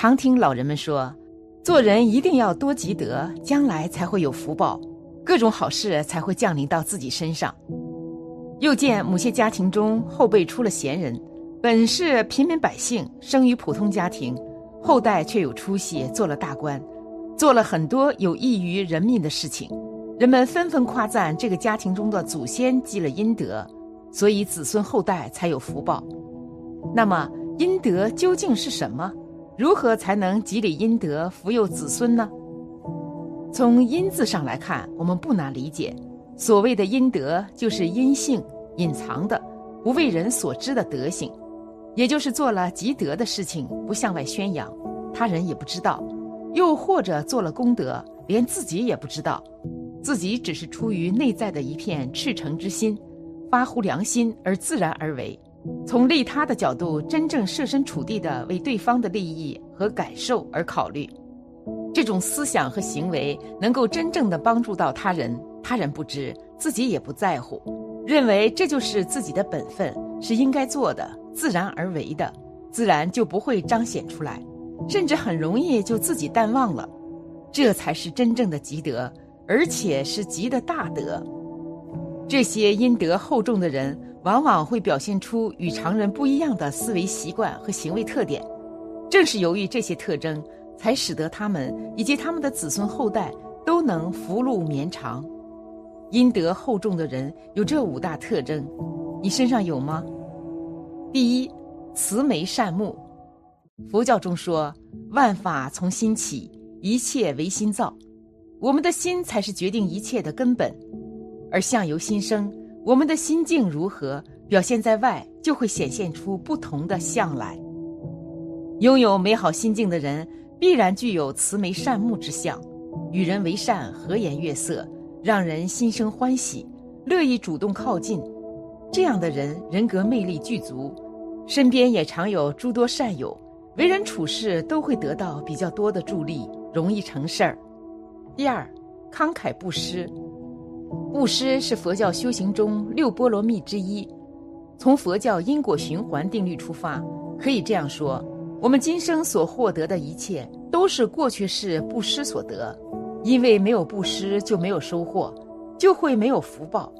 常听老人们说，做人一定要多积德，将来才会有福报，各种好事才会降临到自己身上。又见某些家庭中后辈出了贤人，本是平民百姓，生于普通家庭，后代却有出息，做了大官，做了很多有益于人民的事情。人们纷纷夸赞这个家庭中的祖先积了阴德，所以子孙后代才有福报。那么阴德究竟是什么？如何才能积累阴德，福佑子孙呢？从“阴”字上来看，我们不难理解，所谓的阴德就是阴性、隐藏的、不为人所知的德行，也就是做了积德的事情，不向外宣扬，他人也不知道；又或者做了功德，连自己也不知道。自己只是出于内在的一片赤诚之心，发乎良心而自然而为，从利他的角度真正设身处地的为对方的利益和感受而考虑，这种思想和行为能够真正的帮助到他人，他人不知，自己也不在乎，认为这就是自己的本分，是应该做的，自然而为的，自然就不会彰显出来，甚至很容易就自己淡忘了，这才是真正的积德。而且是积的大德，这些阴德厚重的人，往往会表现出与常人不一样的思维习惯和行为特点。正是由于这些特征，才使得他们以及他们的子孙后代都能福禄绵长。阴德厚重的人有这五大特征，你身上有吗？第一，慈眉善目。佛教中说，万法从心起，一切唯心造。我们的心才是决定一切的根本，而相由心生，我们的心境如何，表现在外，就会显现出不同的相来。拥有美好心境的人，必然具有慈眉善目之相，与人为善，和颜悦色，让人心生欢喜，乐意主动靠近。这样的人，人格魅力具足，身边也常有诸多善友，为人处事都会得到比较多的助力，容易成事儿。第二，慷慨布施。布施是佛教修行中六波罗蜜之一。从佛教因果循环定律出发，可以这样说：我们今生所获得的一切，都是过去世布施所得。因为没有布施，就没有收获，就会没有福报。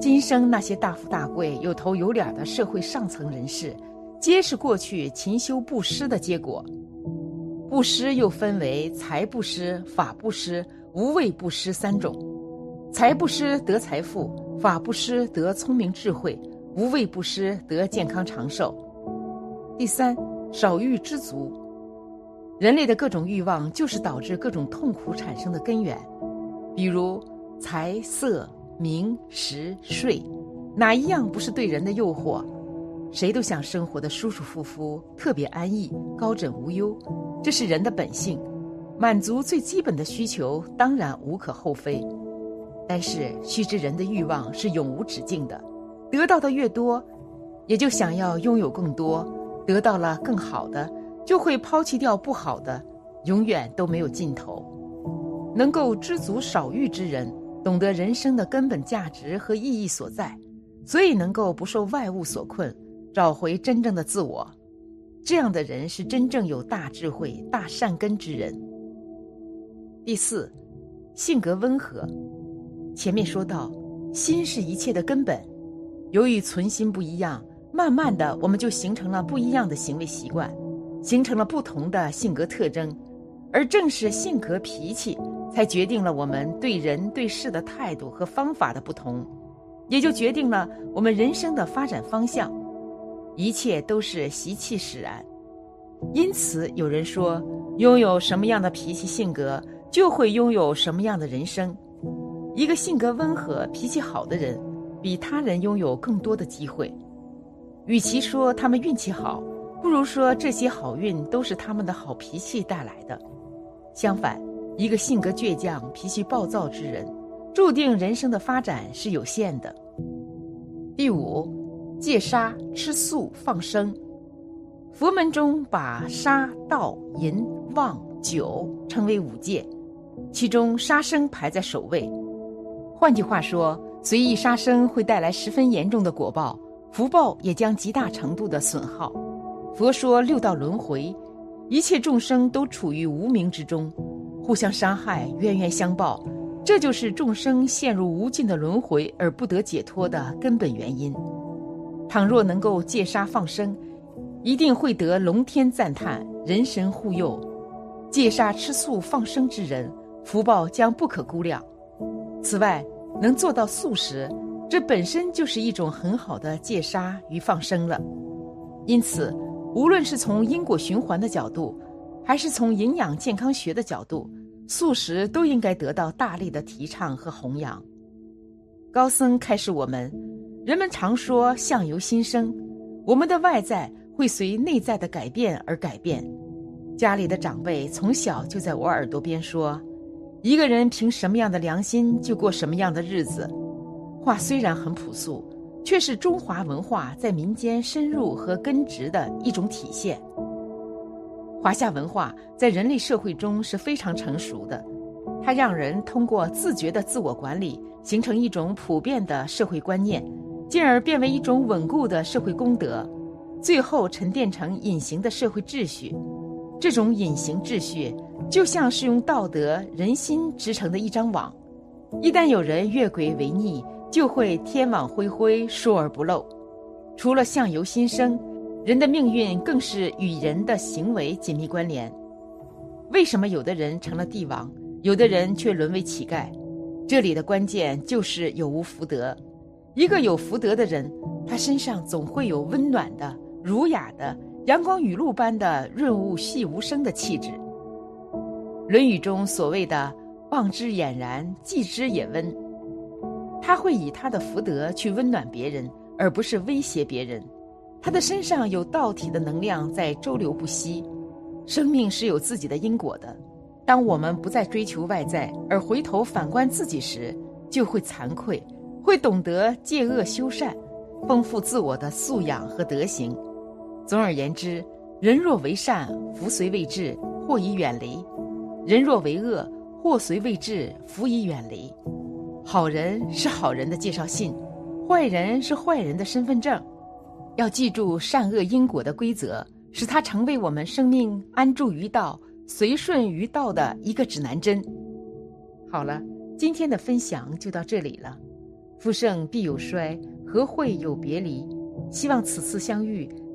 今生那些大富大贵、有头有脸的社会上层人士，皆是过去勤修布施的结果。布施又分为财布施、法布施、无畏布施三种。财布施得财富，法布施得聪明智慧，无畏布施得健康长寿。第三，少欲知足。人类的各种欲望就是导致各种痛苦产生的根源，比如财色名食睡，哪一样不是对人的诱惑？谁都想生活的舒舒服服，特别安逸，高枕无忧，这是人的本性。满足最基本的需求，当然无可厚非。但是须知，人的欲望是永无止境的，得到的越多，也就想要拥有更多；得到了更好的，就会抛弃掉不好的，永远都没有尽头。能够知足少欲之人，懂得人生的根本价值和意义所在，所以能够不受外物所困。找回真正的自我，这样的人是真正有大智慧、大善根之人。第四，性格温和。前面说到，心是一切的根本。由于存心不一样，慢慢的我们就形成了不一样的行为习惯，形成了不同的性格特征。而正是性格脾气，才决定了我们对人对事的态度和方法的不同，也就决定了我们人生的发展方向。一切都是习气使然，因此有人说，拥有什么样的脾气性格，就会拥有什么样的人生。一个性格温和、脾气好的人，比他人拥有更多的机会。与其说他们运气好，不如说这些好运都是他们的好脾气带来的。相反，一个性格倔强、脾气暴躁之人，注定人生的发展是有限的。第五。戒杀、吃素、放生。佛门中把杀、盗、淫、妄、酒称为五戒，其中杀生排在首位。换句话说，随意杀生会带来十分严重的果报，福报也将极大程度的损耗。佛说六道轮回，一切众生都处于无明之中，互相伤害，冤冤相报，这就是众生陷入无尽的轮回而不得解脱的根本原因。倘若能够戒杀放生，一定会得龙天赞叹，人神护佑。戒杀吃素放生之人，福报将不可估量。此外，能做到素食，这本身就是一种很好的戒杀与放生了。因此，无论是从因果循环的角度，还是从营养健康学的角度，素食都应该得到大力的提倡和弘扬。高僧开示我们。人们常说“相由心生”，我们的外在会随内在的改变而改变。家里的长辈从小就在我耳朵边说：“一个人凭什么样的良心就过什么样的日子。”话虽然很朴素，却是中华文化在民间深入和根植的一种体现。华夏文化在人类社会中是非常成熟的，它让人通过自觉的自我管理，形成一种普遍的社会观念。进而变为一种稳固的社会公德，最后沉淀成隐形的社会秩序。这种隐形秩序就像是用道德人心织成的一张网，一旦有人越轨违逆，就会天网恢恢，疏而不漏。除了相由心生，人的命运更是与人的行为紧密关联。为什么有的人成了帝王，有的人却沦为乞丐？这里的关键就是有无福德。一个有福德的人，他身上总会有温暖的、儒雅的、阳光雨露般的润物细无声的气质。《论语》中所谓的“望之俨然，继之也温”，他会以他的福德去温暖别人，而不是威胁别人。他的身上有道体的能量在周流不息。生命是有自己的因果的。当我们不再追求外在，而回头反观自己时，就会惭愧。会懂得戒恶修善，丰富自我的素养和德行。总而言之，人若为善，福随未至，祸已远离；人若为恶，祸随未至，福已远离。好人是好人的介绍信，坏人是坏人的身份证。要记住善恶因果的规则，使它成为我们生命安住于道、随顺于道的一个指南针。好了，今天的分享就到这里了。复盛必有衰，和会有别离？希望此次相遇